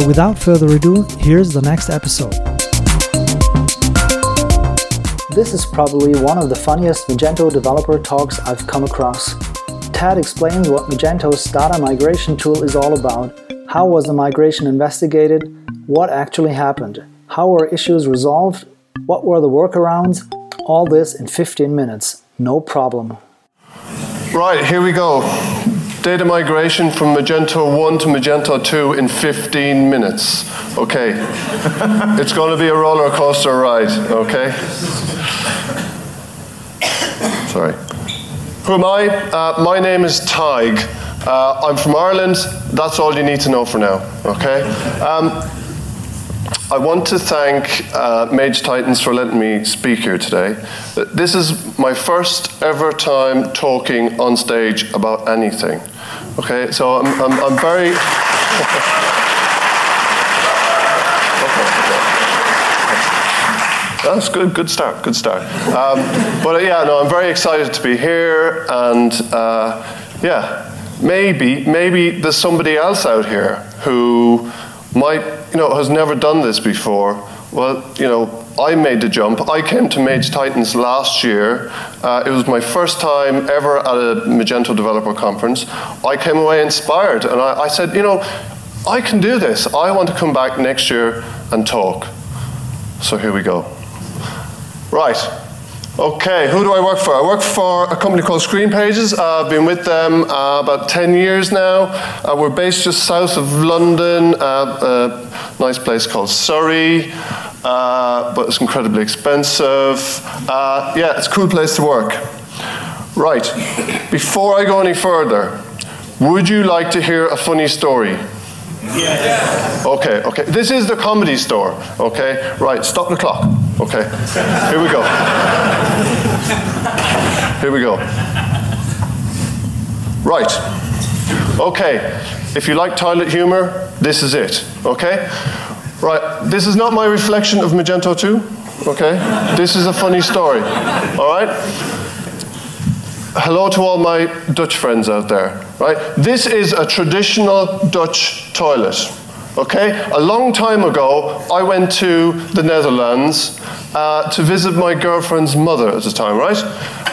So, without further ado, here's the next episode. This is probably one of the funniest Magento developer talks I've come across. Tad explains what Magento's data migration tool is all about, how was the migration investigated, what actually happened, how were issues resolved, what were the workarounds, all this in 15 minutes. No problem. Right, here we go. Data migration from Magento 1 to Magento 2 in 15 minutes. Okay. it's going to be a roller coaster ride, okay? Sorry. Who am I? Uh, my name is Tig. Uh, I'm from Ireland. That's all you need to know for now, okay? Um, I want to thank uh, Mage Titans for letting me speak here today. This is my first ever time talking on stage about anything. Okay, so I'm, I'm, I'm very. That's good. Good start. Good start. Um, but uh, yeah, no, I'm very excited to be here, and uh, yeah, maybe maybe there's somebody else out here who might you know has never done this before, well, you know, I made the jump. I came to Mage Titans last year. Uh, it was my first time ever at a Magento developer conference. I came away inspired, and I, I said, you know, I can do this. I want to come back next year and talk. So here we go. Right. Okay, who do I work for? I work for a company called Screen Pages. Uh, I've been with them uh, about 10 years now. Uh, we're based just south of London, uh, a nice place called Surrey, uh, but it's incredibly expensive. Uh, yeah, it's a cool place to work. Right, before I go any further, would you like to hear a funny story? Yes. Okay, okay. This is the comedy store, okay? Right, stop the clock. Okay. Here we go. Here we go. Right. Okay. If you like toilet humor, this is it. Okay? Right. This is not my reflection of Magento 2. Okay? This is a funny story. All right? Hello to all my Dutch friends out there. Right? This is a traditional Dutch toilet. Okay? A long time ago, I went to the Netherlands uh, to visit my girlfriend's mother at the time, right?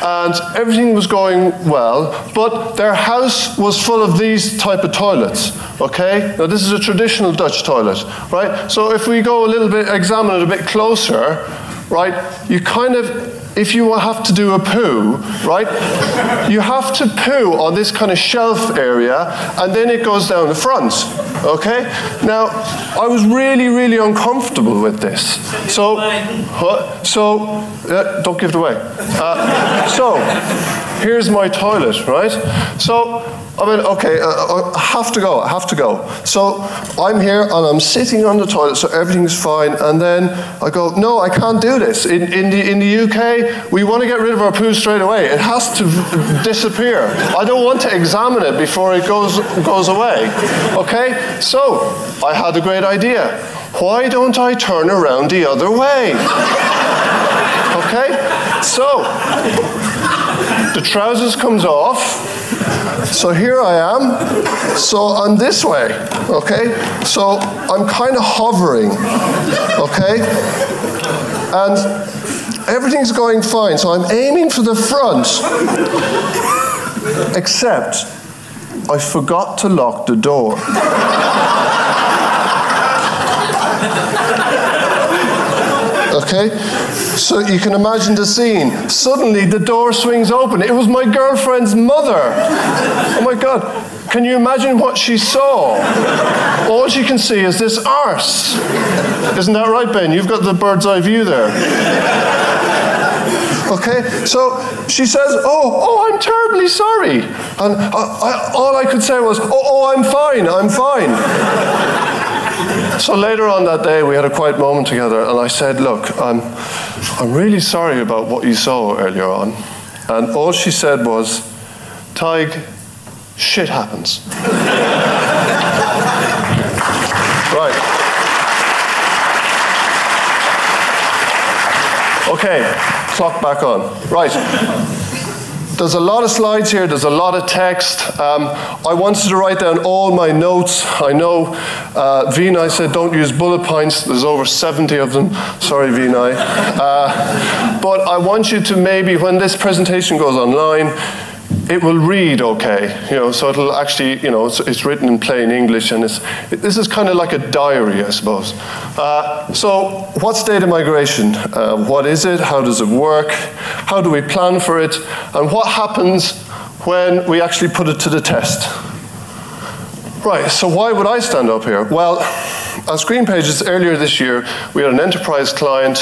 And everything was going well, but their house was full of these type of toilets. Okay? Now this is a traditional Dutch toilet, right? So if we go a little bit, examine it a bit closer, right? You kind of if you have to do a poo, right, you have to poo on this kind of shelf area and then it goes down the front. Okay? Now, I was really, really uncomfortable with this. So, so uh, don't give it away. Uh, so, here's my toilet, right? So, I mean, okay, uh, uh, I have to go, I have to go. So I'm here and I'm sitting on the toilet, so everything's fine. And then I go, no, I can't do this. In, in, the, in the UK, we want to get rid of our poo straight away. It has to disappear. I don't want to examine it before it goes, goes away. Okay? So I had a great idea. Why don't I turn around the other way? Okay? So the trousers comes off so here I am. So I'm this way, okay? So I'm kind of hovering, okay? And everything's going fine. So I'm aiming for the front. Except I forgot to lock the door. Okay? So you can imagine the scene. Suddenly the door swings open. It was my girlfriend's mother. Oh my God. Can you imagine what she saw? All she can see is this arse. Isn't that right, Ben? You've got the bird's eye view there. Okay, so she says, "Oh, oh, I'm terribly sorry," and I, I, all I could say was, "Oh, oh, I'm fine, I'm fine." So later on that day, we had a quiet moment together, and I said, Look, I'm, I'm really sorry about what you saw earlier on. And all she said was, Tig, shit happens. right. Okay, clock back on. Right. There's a lot of slides here, there's a lot of text. Um, I wanted to write down all my notes. I know uh, Vinai said don't use bullet points, there's over 70 of them. Sorry, Vinai. Uh, but I want you to maybe, when this presentation goes online, it will read okay, you know, so it'll actually, you know, it's, it's written in plain English and it's, it, this is kind of like a diary, I suppose. Uh, so what's data migration? Uh, what is it? How does it work? How do we plan for it? And what happens when we actually put it to the test? Right, so why would I stand up here? Well, on Screen Pages earlier this year, we had an enterprise client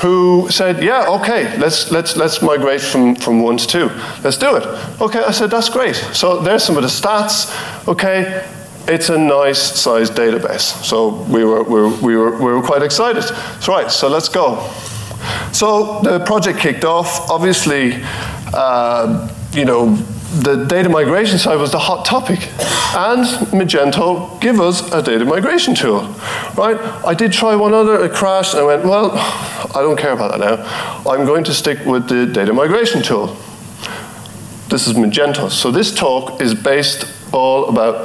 who said, yeah, okay, let's, let's, let's migrate from, from one to two. Let's do it. Okay, I said, that's great. So there's some of the stats. Okay, it's a nice sized database. So we were, we were, we were, we were quite excited. That's right, so let's go. So the project kicked off. Obviously, uh, you know, the data migration side was the hot topic. And Magento give us a data migration tool, right? I did try one other, it crashed, and I went, well, I don't care about that now. I'm going to stick with the data migration tool. This is Magento. So this talk is based all about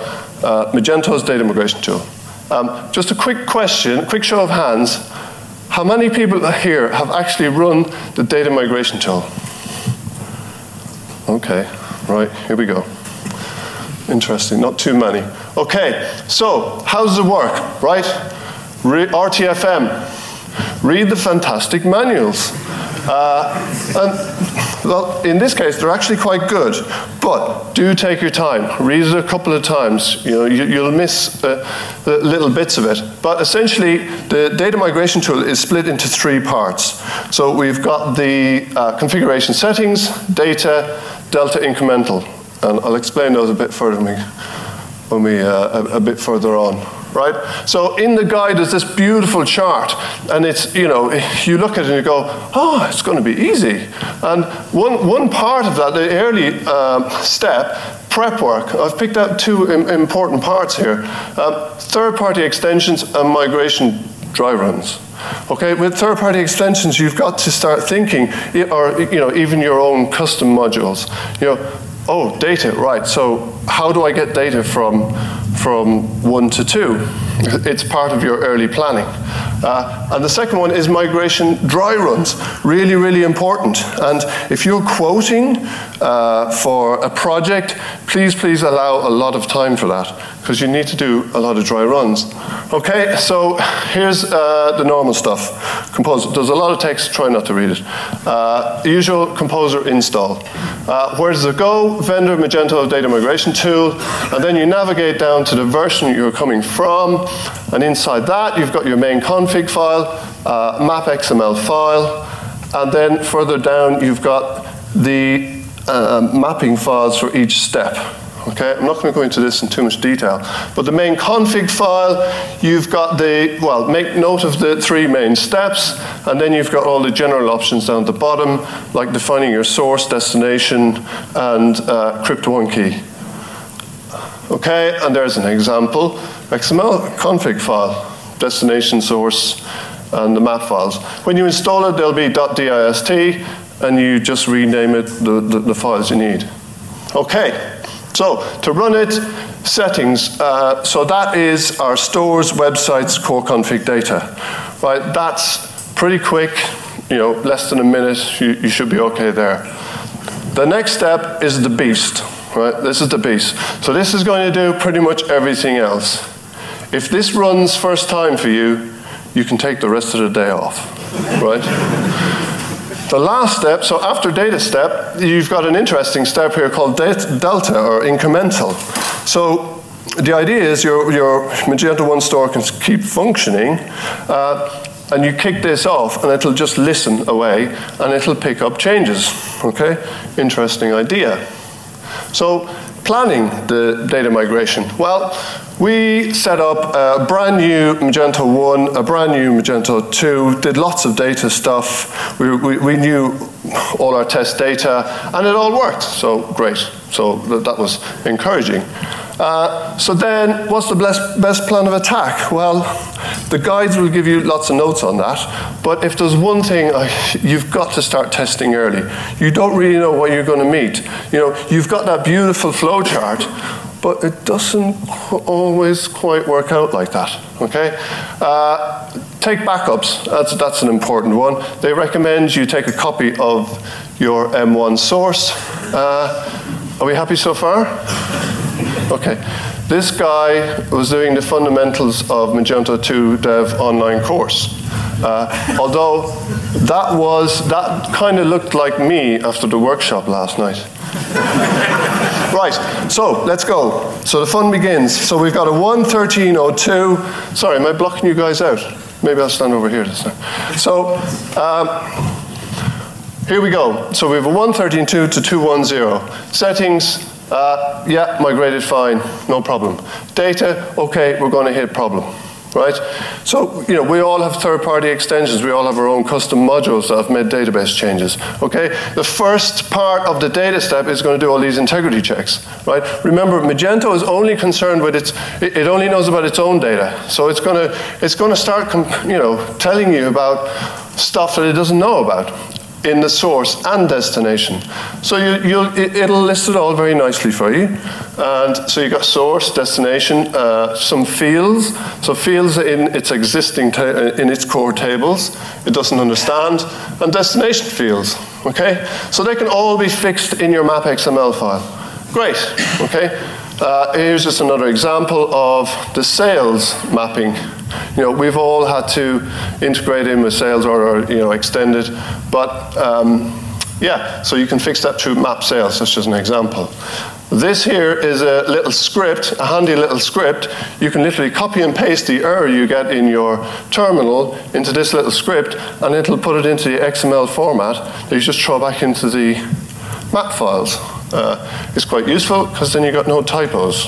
uh, Magento's data migration tool. Um, just a quick question, quick show of hands. How many people here have actually run the data migration tool? Okay, right, here we go. Interesting, not too many. Okay, so how does it work, right? Re RTFM, read the fantastic manuals. Uh, and well, in this case, they're actually quite good, but do take your time. Read it a couple of times. You know, you, will miss uh, the little bits of it. But essentially, the data migration tool is split into three parts. So we've got the uh, configuration settings, data, delta incremental, and I'll explain those a bit further when we, when we uh, a, a bit further on right? So in the guide is this beautiful chart, and it's, you know, you look at it and you go, oh, it's going to be easy. And one, one part of that, the early um, step, prep work, I've picked out two Im important parts here. Um, third-party extensions and migration dry runs. Okay, with third-party extensions, you've got to start thinking, or you know, even your own custom modules. You know, oh, data, right. So how do I get data from from one to two? It's part of your early planning. Uh, and the second one is migration dry runs. Really, really important. And if you're quoting uh, for a project, please, please allow a lot of time for that because you need to do a lot of dry runs. Okay, so here's uh, the normal stuff. Composer. There's a lot of text, try not to read it. Uh, usual composer install. Uh, where does it go? Vendor Magento data migration tool. And then you navigate down to the version you're coming from. And inside that, you've got your main config file, uh, map XML file. And then further down, you've got the uh, mapping files for each step. Okay, I'm not going to go into this in too much detail, but the main config file, you've got the, well, make note of the three main steps, and then you've got all the general options down at the bottom, like defining your source, destination, and uh, crypto one key. Okay, and there's an example, XML config file, destination source, and the map files. When you install it, there'll be .dist, and you just rename it the, the, the files you need. Okay, so to run it, settings. Uh, so that is our stores, websites, core config data. Right, that's pretty quick. You know, less than a minute. You, you should be okay there. The next step is the beast. Right, this is the beast. So this is going to do pretty much everything else. If this runs first time for you, you can take the rest of the day off. Right. The last step, so after data step, you've got an interesting step here called delta or incremental. So the idea is your, your Magento 1 store can keep functioning, uh, and you kick this off, and it'll just listen away, and it'll pick up changes. Okay? Interesting idea. So planning the data migration? Well, we set up a brand new Magento 1, a brand new Magento 2, did lots of data stuff. We, we, we knew all our test data, and it all worked. So great. So th that was encouraging. Uh, so then, what's the best, best plan of attack? Well, the guides will give you lots of notes on that, but if there's one thing I, you've got to start testing early. You don't really know what you're going to meet. You know, you've got that beautiful flow chart, but it doesn't always quite work out like that. Okay, uh, take backups. That's that's an important one. They recommend you take a copy of your M1 source. Uh, are we happy so far? Okay. This guy was doing the fundamentals of Magento 2 Dev online course. Uh, although that was, that kind of looked like me after the workshop last night. right, so let's go. So the fun begins. So we've got a 11302. Sorry, am I blocking you guys out? Maybe I'll stand over here this time. So, um, here we go. So we have a 113.2 to 210. Settings, uh, yeah, migrated fine, no problem. Data, okay, we're going to hit problem, right? So, you know, we all have third-party extensions. We all have our own custom modules that have made database changes, okay? The first part of the data step is going to do all these integrity checks, right? Remember, Magento is only concerned with its, it only knows about its own data. So it's going to, it's going to start, you know, telling you about stuff that it doesn't know about. In the source and destination. So you, it, it'll list it all very nicely for you. And so you've got source, destination, uh, some fields. So fields in its existing, in its core tables, it doesn't understand, and destination fields, okay? So they can all be fixed in your map XML file. Great, okay? Uh, here's just another example of the sales mapping. You know, we've all had to integrate in with sales or, or you know, extend it, but um, yeah, so you can fix that through map sales, that's just an example. This here is a little script, a handy little script. You can literally copy and paste the error you get in your terminal into this little script, and it'll put it into the XML format that you just throw back into the map files. Uh, it's quite useful because then you've got no typos.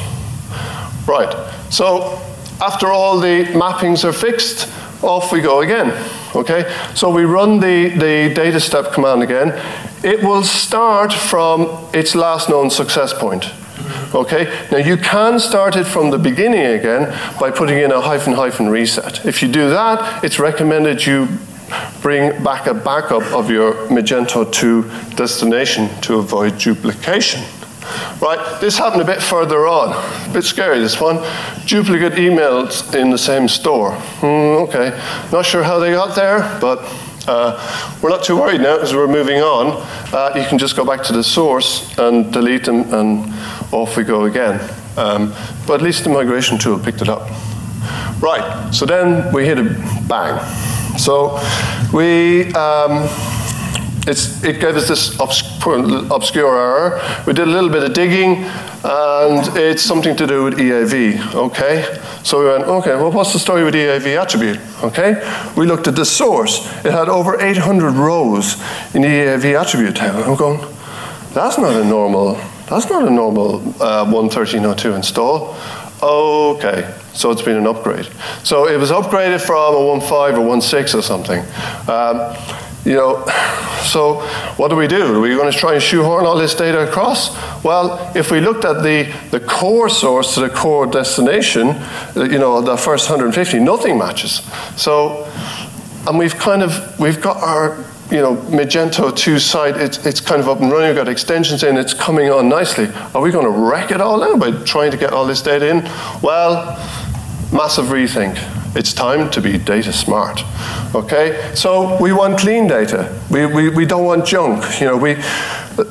Right, so after all the mappings are fixed, off we go again. Okay, so we run the, the data step command again. It will start from its last known success point. Okay, now you can start it from the beginning again by putting in a hyphen hyphen reset. If you do that, it's recommended you bring back a backup of your Magento 2 destination to avoid duplication. Right, this happened a bit further on. A bit scary, this one. Duplicate emails in the same store. Mm, okay, not sure how they got there, but uh, we're not too worried now because we're moving on. Uh, you can just go back to the source and delete them, and off we go again. Um, but at least the migration tool picked it up. Right, so then we hit a bang. So we, um, it gave us this obscure, obscure error. We did a little bit of digging, and it's something to do with EAV, okay? So we went, okay, well, what's the story with EAV attribute, okay? We looked at the source. It had over 800 rows in the EAV attribute table. I'm going, that's not a normal, that's not a normal uh, 11302 install. Okay, so it's been an upgrade. So it was upgraded from a 1.5 or 1.6 or something. Um, you know, so what do we do? Are we going to try and shoehorn all this data across? Well, if we looked at the, the core source to the core destination, uh, you know, the first 150, nothing matches. So, and we've kind of, we've got our you know, Magento 2 site, it's, it's kind of up and running, we've got extensions in, it's coming on nicely. Are we going to wreck it all now by trying to get all this data in? Well, massive rethink. It's time to be data smart. Okay? So we want clean data. We, we, we don't want junk. You know, we,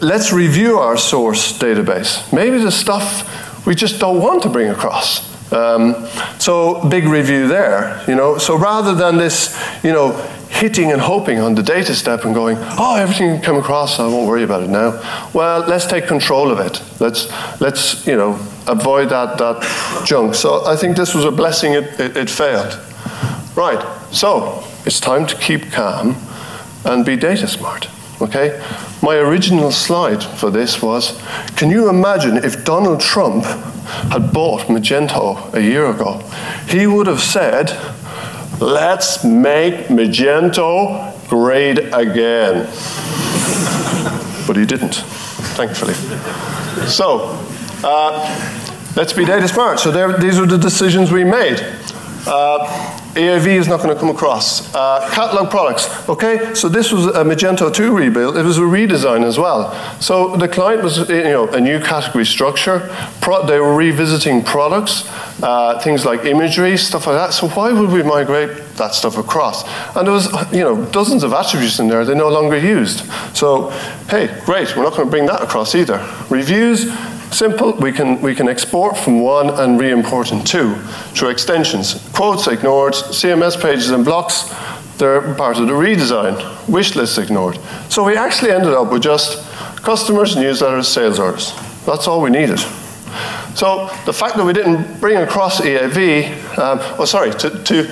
let's review our source database. Maybe the stuff we just don't want to bring across. Um, so big review there, you know. So rather than this, you know, hitting and hoping on the data step and going, oh, everything come across, I won't worry about it now. Well, let's take control of it. Let's, let's you know, avoid that, that junk. So I think this was a blessing it, it, it failed. Right, so it's time to keep calm and be data smart. Okay? My original slide for this was can you imagine if Donald Trump had bought Magento a year ago? He would have said, let's make Magento great again. But he didn't, thankfully. So, uh, let's be data smart. So, there, these are the decisions we made. Uh, EAV is not going to come across. Uh, catalog products. Okay, so this was a Magento 2 rebuild. It was a redesign as well. So the client was, you know, a new category structure. Pro they were revisiting products, uh, things like imagery, stuff like that. So why would we migrate that stuff across? And there was, you know, dozens of attributes in there they no longer used. So, hey, great, we're not going to bring that across either. Reviews, Simple, we can, we can export from one and re-import in two through extensions. Quotes ignored, CMS pages and blocks, they're part of the redesign. Wish lists ignored. So we actually ended up with just customers, newsletters, sales orders. That's all we needed. So the fact that we didn't bring across EAV, um, oh sorry, to, to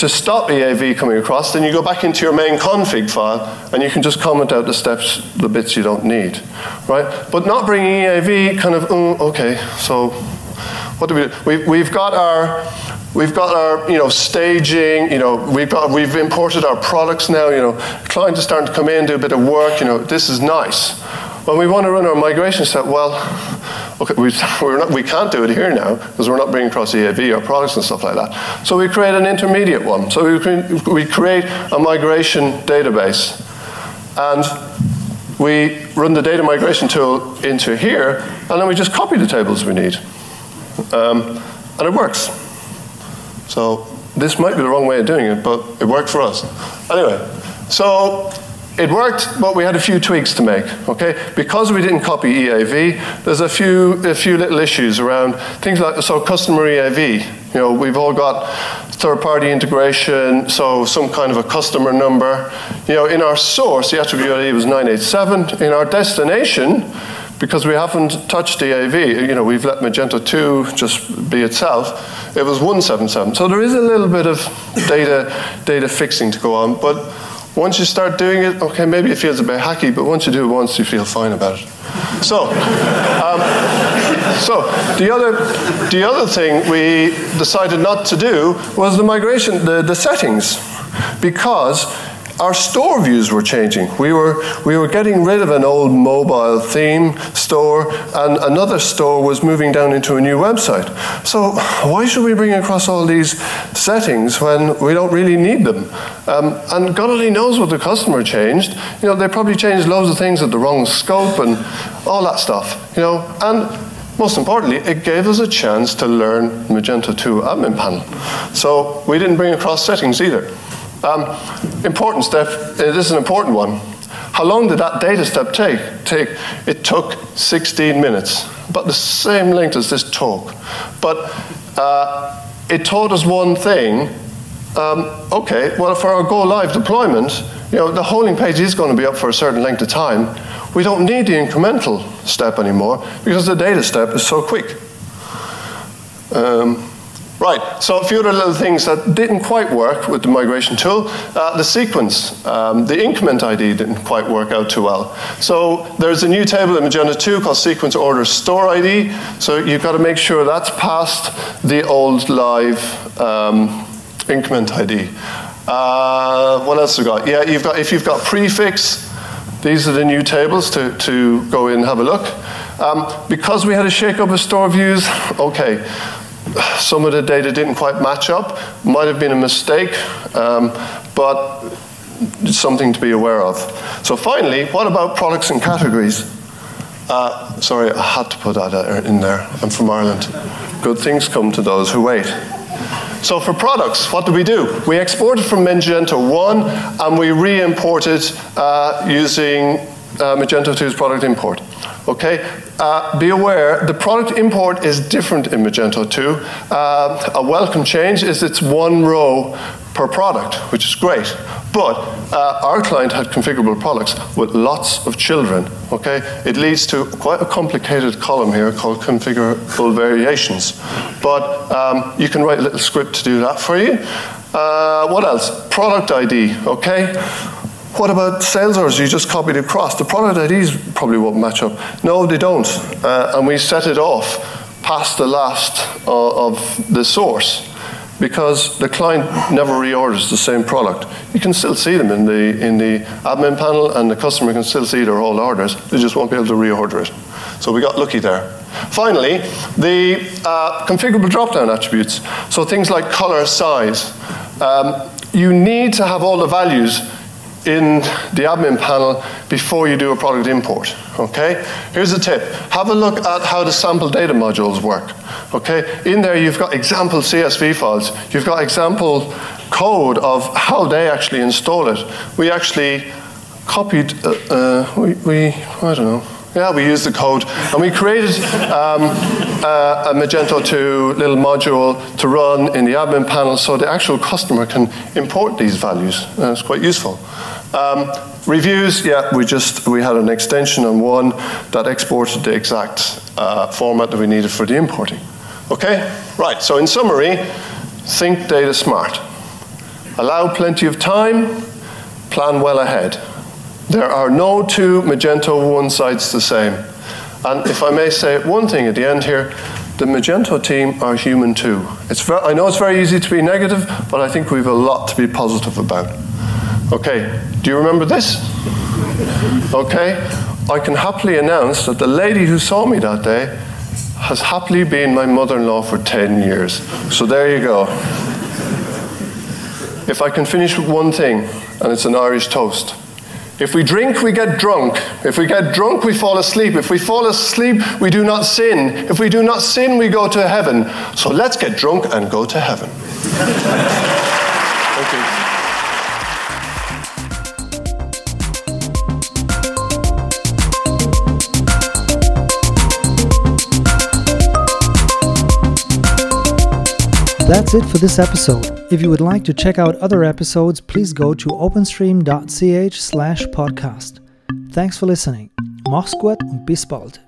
to stop EAV coming across, then you go back into your main config file and you can just comment out the steps, the bits you don't need, right? But not bringing EAV, kind of, mm, okay, so what do we do? We, we've got our, we've got our, you know, staging, you know, we've got, we've imported our products now, you know, clients are starting to come in, do a bit of work, you know, this is nice. When we want to run our migration step, well, okay, we, we're not, we can't do it here now because we're not bringing across EAV or products and stuff like that. So we create an intermediate one. So we, we create a migration database. And we run the data migration tool into here, and then we just copy the tables we need. Um, and it works. So this might be the wrong way of doing it, but it worked for us. Anyway, so it worked, but we had a few tweaks to make. Okay, because we didn't copy EAV, there's a few a few little issues around things like so customer EAV. You know, we've all got third-party integration, so some kind of a customer number. You know, in our source, the attribute ID was 987. In our destination, because we haven't touched EAV, you know, we've let Magento 2 just be itself, it was 177. So there is a little bit of data, data fixing to go on, but once you start doing it, okay, maybe it feels a bit hacky, but once you do it once, you feel fine about it. So, um, so the other, the other thing we decided not to do was the migration, the, the settings, because our store views were changing. We were, we were getting rid of an old mobile theme store, and another store was moving down into a new website. So, why should we bring across all these settings when we don't really need them? Um, and God only knows what the customer changed. You know, they probably changed loads of things at the wrong scope and all that stuff. You know, and most importantly, it gave us a chance to learn Magento 2 admin panel. So we didn't bring across settings either. Um, important step, it is an important one. How long did that data step take? take? It took 16 minutes, about the same length as this talk. But uh, it taught us one thing. Um, okay, well, for our go live deployment, you know, the holding page is going to be up for a certain length of time. We don't need the incremental step anymore because the data step is so quick. Um, Right, so a few other little things that didn't quite work with the migration tool. Uh, the sequence, um, the increment ID didn't quite work out too well. So there's a new table in Magento 2 called sequence order store ID. So you've got to make sure that's past the old live um, increment ID. Uh, what else have we got? Yeah, you've got, if you've got prefix, these are the new tables to, to go in and have a look. Um, because we had a shake up of store views, okay, some of the data didn't quite match up. Might have been a mistake, um, but something to be aware of. So finally, what about products and categories? Uh, sorry, I had to put that in there. I'm from Ireland. Good things come to those who wait. So for products, what do we do? We exported from Magento 1 and we re-imported uh, using uh, Magento 2's product import. Okay, uh, be aware the product import is different in Magento 2. Uh, a welcome change is it's one row per product, which is great. But uh, our client had configurable products with lots of children. Okay, it leads to quite a complicated column here called configurable variations. But um, you can write a little script to do that for you. Uh, what else? Product ID. Okay. What about orders you just copied across? The product IDs probably won't match up. No, they don't. Uh, and we set it off past the last uh, of the source because the client never reorders the same product. You can still see them in the, in the admin panel and the customer can still see their old orders. They just won't be able to reorder it. So we got lucky there. Finally, the uh, configurable drop-down attributes. So things like color, size. Um, you need to have all the values in the admin panel before you do a product import. Okay? Here's a tip. Have a look at how the sample data modules work. Okay? In there you've got example CSV files. You've got example code of how they actually install it. We actually copied, uh, uh, we, we, I don't know, yeah, we used the code and we created um, uh, a Magento 2 little module to run in the admin panel so the actual customer can import these values. Uh, it's quite useful. Um, reviews, yeah, we just we had an extension on one that exported the exact uh, format that we needed for the importing. Okay, right. So in summary, think data smart. Allow plenty of time. Plan well ahead. There are no two Magento one sites the same. And if I may say one thing at the end here, the Magento team are human too. It's I know it's very easy to be negative, but I think we have a lot to be positive about. Okay, do you remember this? Okay, I can happily announce that the lady who saw me that day has happily been my mother in law for 10 years. So there you go. If I can finish with one thing, and it's an Irish toast If we drink, we get drunk. If we get drunk, we fall asleep. If we fall asleep, we do not sin. If we do not sin, we go to heaven. So let's get drunk and go to heaven. That's it for this episode. If you would like to check out other episodes, please go to openstream.ch slash podcast. Thanks for listening. Mach's gut und bis bald.